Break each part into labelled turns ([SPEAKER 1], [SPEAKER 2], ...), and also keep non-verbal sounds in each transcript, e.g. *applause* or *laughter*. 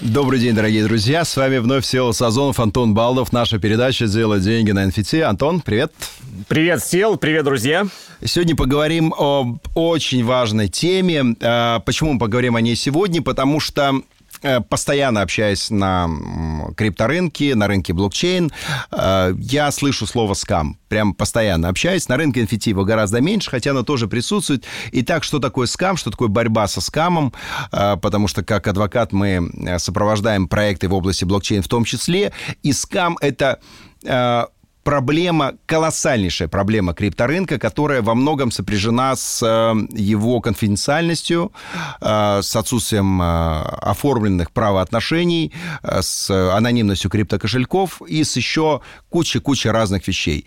[SPEAKER 1] Добрый день, дорогие друзья. С вами вновь Села Сазонов, Антон Балдов. Наша передача «Делать деньги на NFT». Антон, привет.
[SPEAKER 2] Привет, Сел. Привет, друзья.
[SPEAKER 1] Сегодня поговорим о очень важной теме. А, почему мы поговорим о ней сегодня? Потому что постоянно общаясь на крипторынке, на рынке блокчейн, э, я слышу слово «скам». Прям постоянно общаюсь. На рынке NFT его гораздо меньше, хотя оно тоже присутствует. Итак, что такое скам, что такое борьба со скамом? Э, потому что как адвокат мы сопровождаем проекты в области блокчейн в том числе. И скам — это проблема, колоссальнейшая проблема крипторынка, которая во многом сопряжена с э, его конфиденциальностью, э, с отсутствием э, оформленных правоотношений, с анонимностью криптокошельков и с еще кучей-кучей разных вещей.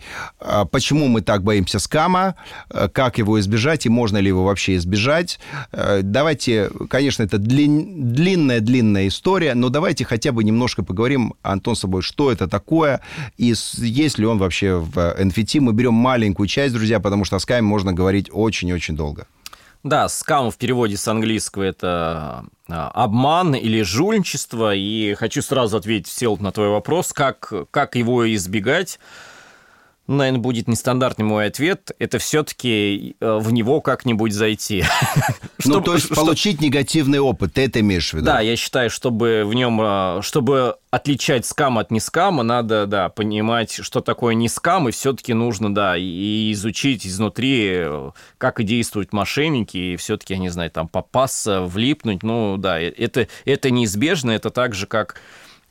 [SPEAKER 1] Почему мы так боимся скама, как его избежать и можно ли его вообще избежать? Давайте, конечно, это длинная-длинная история, но давайте хотя бы немножко поговорим, Антон, с собой, что это такое и есть ли ли он вообще в NFT. Мы берем маленькую часть, друзья, потому что о скаме можно говорить очень-очень долго.
[SPEAKER 2] Да, скам в переводе с английского это а, обман или жульничество. И хочу сразу ответить, Сел, на твой вопрос, как, как его избегать. Наверное, будет нестандартный мой ответ. Это все-таки э, в него как-нибудь зайти. *laughs*
[SPEAKER 1] Ну, то есть получить негативный опыт, ты это имеешь в виду?
[SPEAKER 2] Да, я считаю, чтобы в нем, э, чтобы отличать скам от нескама, надо, да, понимать, что такое не скам, и все-таки нужно, да, и изучить изнутри, э, как и действуют мошенники, и все-таки, я не знаю, там попасться, влипнуть, ну, да, это, это неизбежно, это так же, как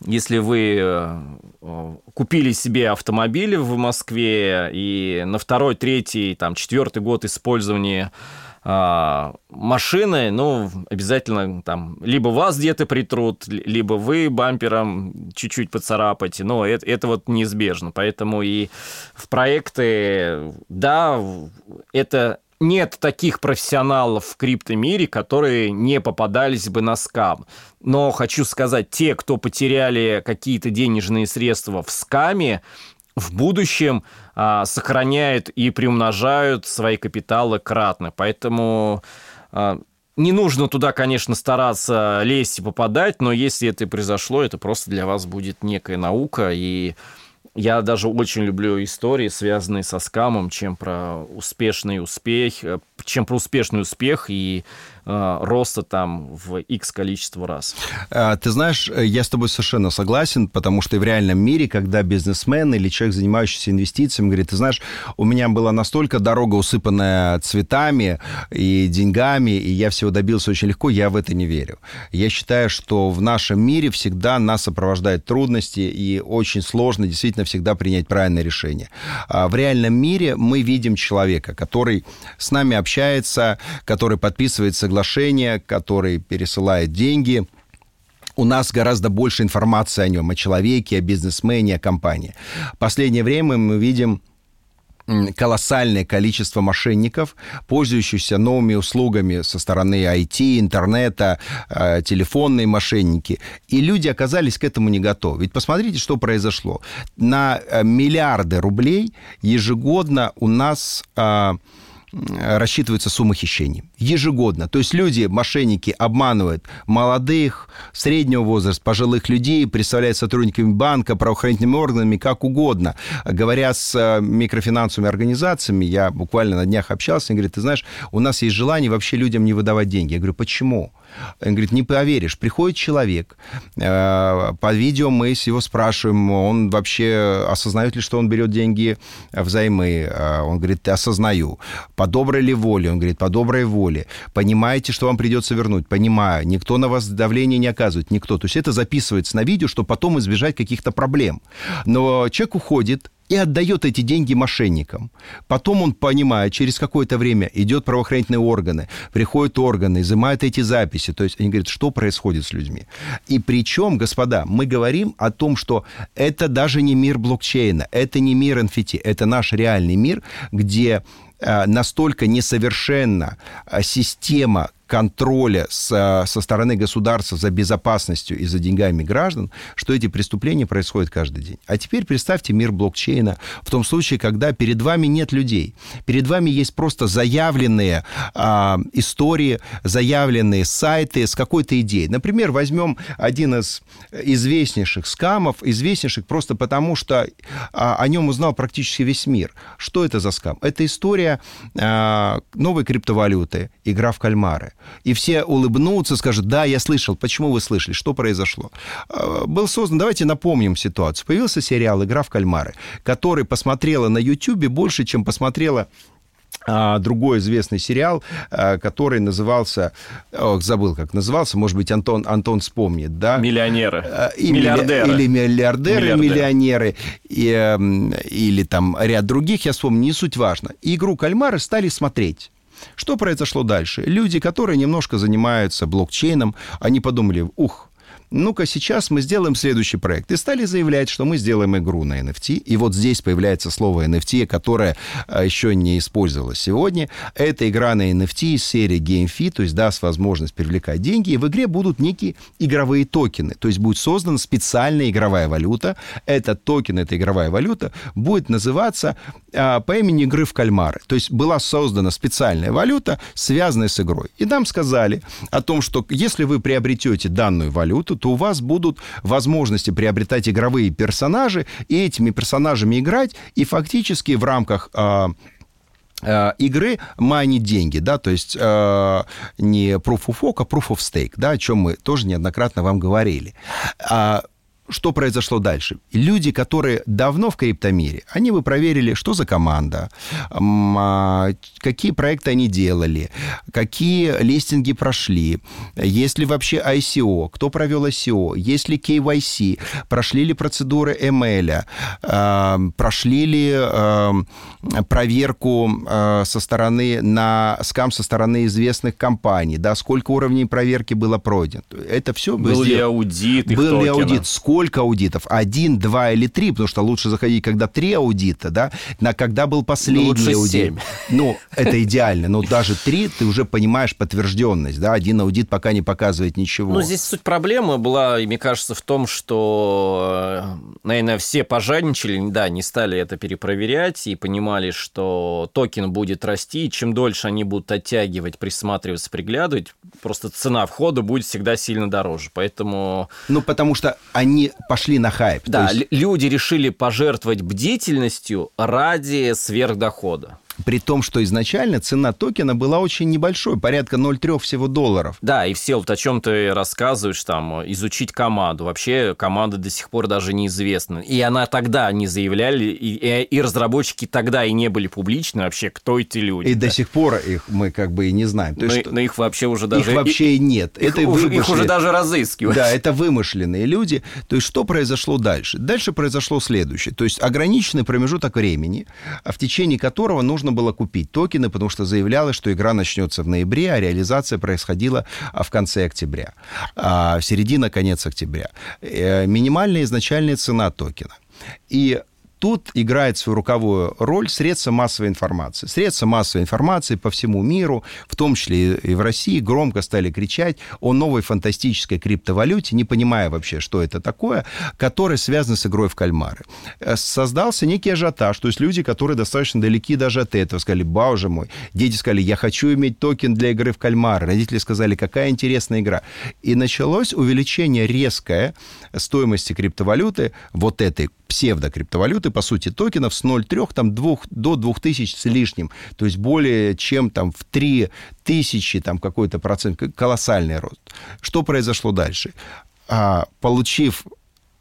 [SPEAKER 2] если вы э, купили себе автомобиль в Москве и на второй, третий, там, четвертый год использования а, машины, ну, обязательно там либо вас где-то притрут, либо вы бампером чуть-чуть поцарапаете, но это, это вот неизбежно. Поэтому и в проекты, да, это нет таких профессионалов в криптомире, которые не попадались бы на скам. Но хочу сказать, те, кто потеряли какие-то денежные средства в скаме, в будущем а, сохраняют и приумножают свои капиталы кратно. Поэтому а, не нужно туда, конечно, стараться лезть и попадать, но если это произошло, это просто для вас будет некая наука, и я даже очень люблю истории, связанные со скамом, чем про успешный успех, э, чем про успешный успех и Э, роста там в X количество раз.
[SPEAKER 1] А, ты знаешь, я с тобой совершенно согласен, потому что в реальном мире, когда бизнесмен или человек, занимающийся инвестициями, говорит, ты знаешь, у меня была настолько дорога усыпанная цветами и деньгами, и я всего добился очень легко, я в это не верю. Я считаю, что в нашем мире всегда нас сопровождают трудности, и очень сложно действительно всегда принять правильное решение. А в реальном мире мы видим человека, который с нами общается, который подписывается соглашение, который пересылает деньги, у нас гораздо больше информации о нем, о человеке, о бизнесмене, о компании. В последнее время мы видим колоссальное количество мошенников, пользующихся новыми услугами со стороны IT, интернета, э, телефонные мошенники. И люди оказались к этому не готовы. Ведь посмотрите, что произошло. На э, миллиарды рублей ежегодно у нас рассчитываются суммы хищений. Ежегодно. То есть люди, мошенники, обманывают молодых, среднего возраста, пожилых людей, представляют сотрудниками банка, правоохранительными органами, как угодно. Говоря с э, микрофинансовыми организациями, я буквально на днях общался, они говорят, ты знаешь, у нас есть желание вообще людям не выдавать деньги. Я говорю, почему? Он говорит, не поверишь, приходит человек, э, по видео мы его спрашиваем, он вообще осознает ли, что он берет деньги взаймы? Э, он говорит, осознаю. По доброй ли воле? Он говорит, по доброй воле. Понимаете, что вам придется вернуть? Понимаю. Никто на вас давление не оказывает, никто. То есть это записывается на видео, чтобы потом избежать каких-то проблем. Но человек уходит, и отдает эти деньги мошенникам. Потом он понимает, через какое-то время идет правоохранительные органы, приходят органы, изымают эти записи. То есть они говорят, что происходит с людьми. И причем, господа, мы говорим о том, что это даже не мир блокчейна, это не мир NFT, это наш реальный мир, где э, настолько несовершенна э, система контроля с, со стороны государства за безопасностью и за деньгами граждан, что эти преступления происходят каждый день. А теперь представьте мир блокчейна в том случае, когда перед вами нет людей. Перед вами есть просто заявленные а, истории, заявленные сайты с какой-то идеей. Например, возьмем один из известнейших скамов, известнейших просто потому, что а, о нем узнал практически весь мир. Что это за скам? Это история а, новой криптовалюты, игра в кальмары. И все улыбнутся, скажут, да, я слышал. Почему вы слышали? Что произошло? А, был создан, давайте напомним ситуацию. Появился сериал «Игра в кальмары», который посмотрела на YouTube больше, чем посмотрела а, другой известный сериал, а, который назывался, ох, забыл, как назывался, может быть, Антон, Антон вспомнит, да?
[SPEAKER 2] Миллионеры.
[SPEAKER 1] И миллиардеры. Или миллиардеры, Миллиардер. миллионеры, и, эм, или там ряд других, я вспомню, не суть важно. Игру «Кальмары» стали смотреть. Что произошло дальше? Люди, которые немножко занимаются блокчейном, они подумали, ух, ну-ка сейчас мы сделаем следующий проект. И стали заявлять, что мы сделаем игру на NFT. И вот здесь появляется слово NFT, которое а, еще не использовалось сегодня. Это игра на NFT из серии GameFi, то есть даст возможность привлекать деньги. И в игре будут некие игровые токены. То есть будет создана специальная игровая валюта. Этот токен, эта игровая валюта будет называться а, по имени игры в кальмары. То есть была создана специальная валюта, связанная с игрой. И нам сказали о том, что если вы приобретете данную валюту, то у вас будут возможности приобретать игровые персонажи и этими персонажами играть, и фактически в рамках э, игры майнить деньги, да, то есть э, не proof of work, а proof of stake, да, о чем мы тоже неоднократно вам говорили. А что произошло дальше? Люди, которые давно в криптомире, они бы проверили, что за команда, а, какие проекты они делали, какие листинги прошли, есть ли вообще ICO, кто провел ICO, есть ли KYC, прошли ли процедуры ML, а, прошли ли а, проверку со стороны на скам со стороны известных компаний, да, сколько уровней проверки было пройдено. Это все
[SPEAKER 2] был ли аудит,
[SPEAKER 1] был ли аудит, сколько сколько аудитов? Один, два или три? Потому что лучше заходить, когда три аудита, да? На когда был последний ну, лучше аудит. 7. Ну, это идеально. Но даже три, ты уже понимаешь подтвержденность, да? Один аудит пока не показывает ничего.
[SPEAKER 2] Ну, здесь суть проблемы была, мне кажется, в том, что, э, наверное, все пожадничали, да, не стали это перепроверять и понимали, что токен будет расти, и чем дольше они будут оттягивать, присматриваться, приглядывать, просто цена входа будет всегда сильно дороже. Поэтому...
[SPEAKER 1] Ну, потому что они они пошли на хайп.
[SPEAKER 2] Да, есть... люди решили пожертвовать бдительностью ради сверхдохода.
[SPEAKER 1] При том, что изначально цена токена была очень небольшой, порядка 0,3 всего долларов.
[SPEAKER 2] Да, и все, вот о чем ты рассказываешь, там, изучить команду. Вообще команда до сих пор даже неизвестна. И она тогда не заявляли, и, и, и разработчики тогда и не были публичны вообще, кто эти люди.
[SPEAKER 1] И да. до сих пор их мы как бы и не знаем.
[SPEAKER 2] То но, есть, но их вообще уже даже...
[SPEAKER 1] Их вообще и нет.
[SPEAKER 2] Их, это уже, их уже даже разыскивают.
[SPEAKER 1] Да, это вымышленные люди. То есть что произошло дальше? Дальше произошло следующее. То есть ограниченный промежуток времени, в течение которого нужно нужно было купить токены, потому что заявлялось, что игра начнется в ноябре, а реализация происходила а, в конце октября, а, середина, конец октября. Э, минимальная изначальная цена токена. И Тут играет свою руковую роль средства массовой информации. Средства массовой информации по всему миру, в том числе и в России, громко стали кричать о новой фантастической криптовалюте, не понимая вообще, что это такое, которая связана с игрой в кальмары. Э, создался некий ажиотаж, то есть люди, которые достаточно далеки даже от этого, сказали, боже мой, дети сказали, я хочу иметь токен для игры в кальмары. Родители сказали, какая интересная игра. И началось увеличение резкое стоимости криптовалюты, вот этой псевдокриптовалюты, по сути, токенов с 0,3 там, 2, до 2000 с лишним. То есть более чем там в 3 тысячи там какой-то процент, колоссальный рост. Что произошло дальше? А, получив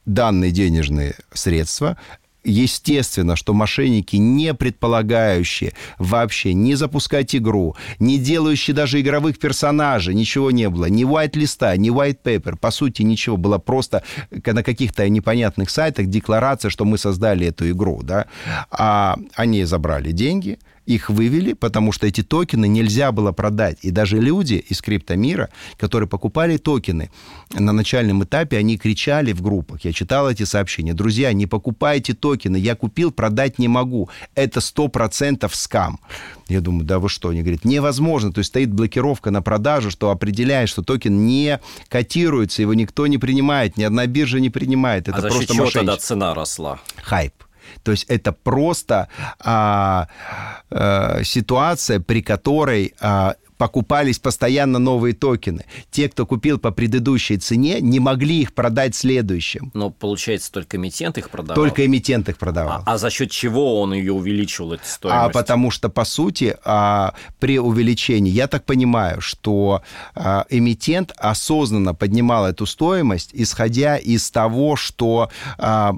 [SPEAKER 1] данные денежные средства, естественно, что мошенники, не предполагающие вообще не запускать игру, не делающие даже игровых персонажей, ничего не было. Ни white листа, ни white paper, по сути, ничего. Было просто на каких-то непонятных сайтах декларация, что мы создали эту игру, да. А они забрали деньги, их вывели, потому что эти токены нельзя было продать. И даже люди из криптомира, которые покупали токены на начальном этапе, они кричали в группах. Я читал эти сообщения. Друзья, не покупайте токены. Я купил, продать не могу. Это 100% скам. Я думаю, да вы что? Они говорят, невозможно. То есть стоит блокировка на продажу, что определяет, что токен не котируется, его никто не принимает, ни одна биржа не принимает.
[SPEAKER 2] Это а за счет просто чего тогда цена росла?
[SPEAKER 1] Хайп. То есть это просто а, а, ситуация, при которой а, покупались постоянно новые токены. Те, кто купил по предыдущей цене, не могли их продать следующим.
[SPEAKER 2] Но получается, только эмитент их продавал?
[SPEAKER 1] Только эмитент их продавал.
[SPEAKER 2] А, а за счет чего он ее увеличивал, эту стоимость?
[SPEAKER 1] А потому что, по сути, а, при увеличении, я так понимаю, что а, эмитент осознанно поднимал эту стоимость, исходя из того, что... А,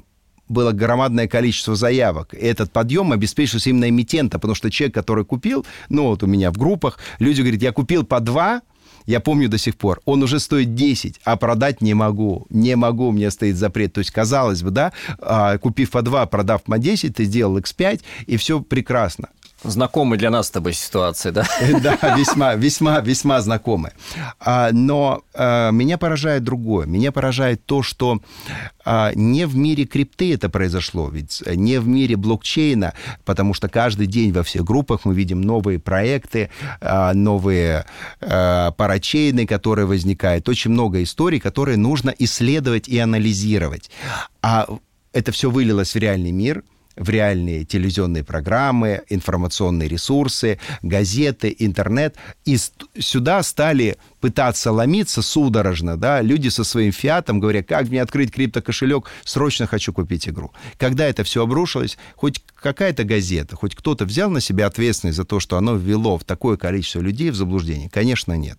[SPEAKER 1] было громадное количество заявок. И этот подъем обеспечился именно эмитента, потому что человек, который купил, ну вот у меня в группах, люди говорят, я купил по два, я помню до сих пор, он уже стоит 10, а продать не могу. Не могу, у меня стоит запрет. То есть, казалось бы, да, а, купив по 2, продав по 10, ты сделал X5, и все прекрасно.
[SPEAKER 2] Знакомые для нас с тобой ситуации, да? *laughs*
[SPEAKER 1] Да, весьма, весьма, весьма знакомые. А, но а, меня поражает другое. Меня поражает то, что а, не в мире крипты это произошло, ведь не в мире блокчейна, потому что каждый день во всех группах мы видим новые проекты, новые парачейны, которые возникают. Очень много историй, которые нужно исследовать и анализировать. А это все вылилось в реальный мир – в реальные телевизионные программы, информационные ресурсы, газеты, интернет. И сюда стали пытаться ломиться судорожно, да, люди со своим фиатом, говоря, как мне открыть криптокошелек, срочно хочу купить игру. Когда это все обрушилось, хоть какая-то газета, хоть кто-то взял на себя ответственность за то, что оно ввело в такое количество людей в заблуждение? Конечно, нет.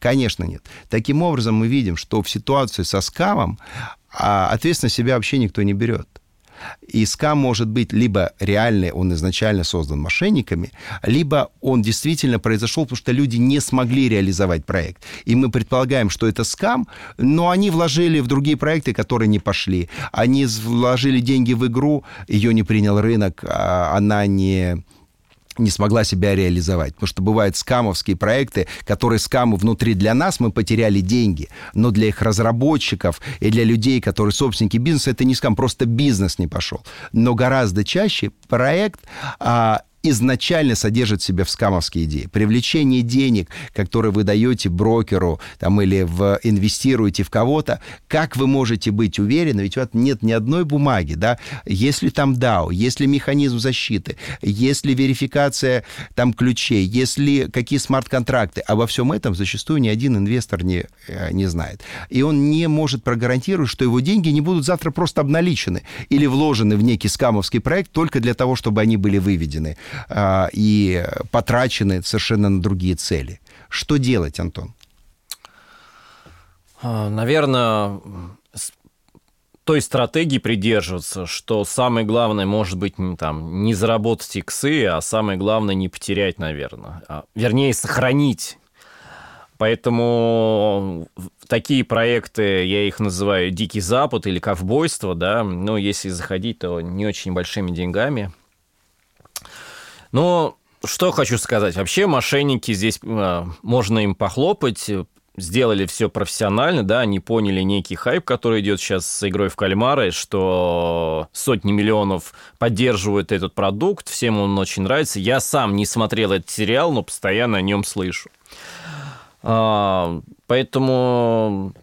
[SPEAKER 1] Конечно, нет. Таким образом, мы видим, что в ситуации со скамом а ответственность себя вообще никто не берет. И скам может быть либо реальный, он изначально создан мошенниками, либо он действительно произошел, потому что люди не смогли реализовать проект. И мы предполагаем, что это скам, но они вложили в другие проекты, которые не пошли. Они вложили деньги в игру, ее не принял рынок, а она не не смогла себя реализовать. Потому что бывают скамовские проекты, которые скамы внутри для нас, мы потеряли деньги. Но для их разработчиков и для людей, которые собственники бизнеса, это не скам, просто бизнес не пошел. Но гораздо чаще проект а, изначально содержит в себе в скамовские идеи. Привлечение денег, которые вы даете брокеру там, или в, инвестируете в кого-то, как вы можете быть уверены, ведь у вас нет ни одной бумаги, да, если там DAO, если механизм защиты, если верификация там ключей, если какие смарт-контракты, обо всем этом зачастую ни один инвестор не, э, не знает. И он не может прогарантировать, что его деньги не будут завтра просто обналичены или вложены в некий скамовский проект только для того, чтобы они были выведены и потрачены совершенно на другие цели. Что делать, Антон?
[SPEAKER 2] А, наверное, той стратегии придерживаться, что самое главное, может быть, не, там, не заработать иксы, а самое главное не потерять, наверное. А, вернее, сохранить. Поэтому такие проекты, я их называю «Дикий Запад» или «Ковбойство», да, но если заходить, то не очень большими деньгами – но что хочу сказать. Вообще мошенники здесь, а, можно им похлопать, сделали все профессионально, да, они поняли некий хайп, который идет сейчас с игрой в кальмары, что сотни миллионов поддерживают этот продукт, всем он очень нравится. Я сам не смотрел этот сериал, но постоянно о нем слышу. А, поэтому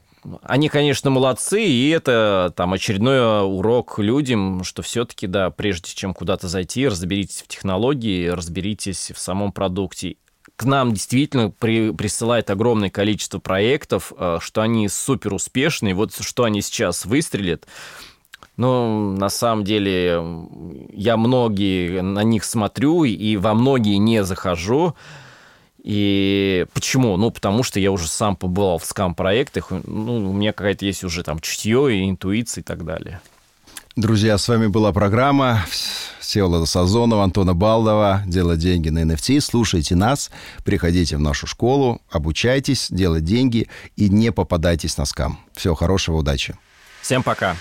[SPEAKER 2] они, конечно, молодцы, и это там очередной урок людям, что все-таки, да, прежде чем куда-то зайти, разберитесь в технологии, разберитесь в самом продукте. К нам действительно при, присылает огромное количество проектов, э, что они супер успешные. Вот что они сейчас выстрелят. Но на самом деле я многие на них смотрю и во многие не захожу. И почему? Ну, потому что я уже сам побывал в скам-проектах, ну, у меня какая-то есть уже там чутье и интуиция и так далее.
[SPEAKER 1] Друзья, с вами была программа Всеволода Сазонова, Антона Балдова «Делать деньги на NFT». Слушайте нас, приходите в нашу школу, обучайтесь, делать деньги и не попадайтесь на скам. Всего хорошего, удачи.
[SPEAKER 2] Всем пока.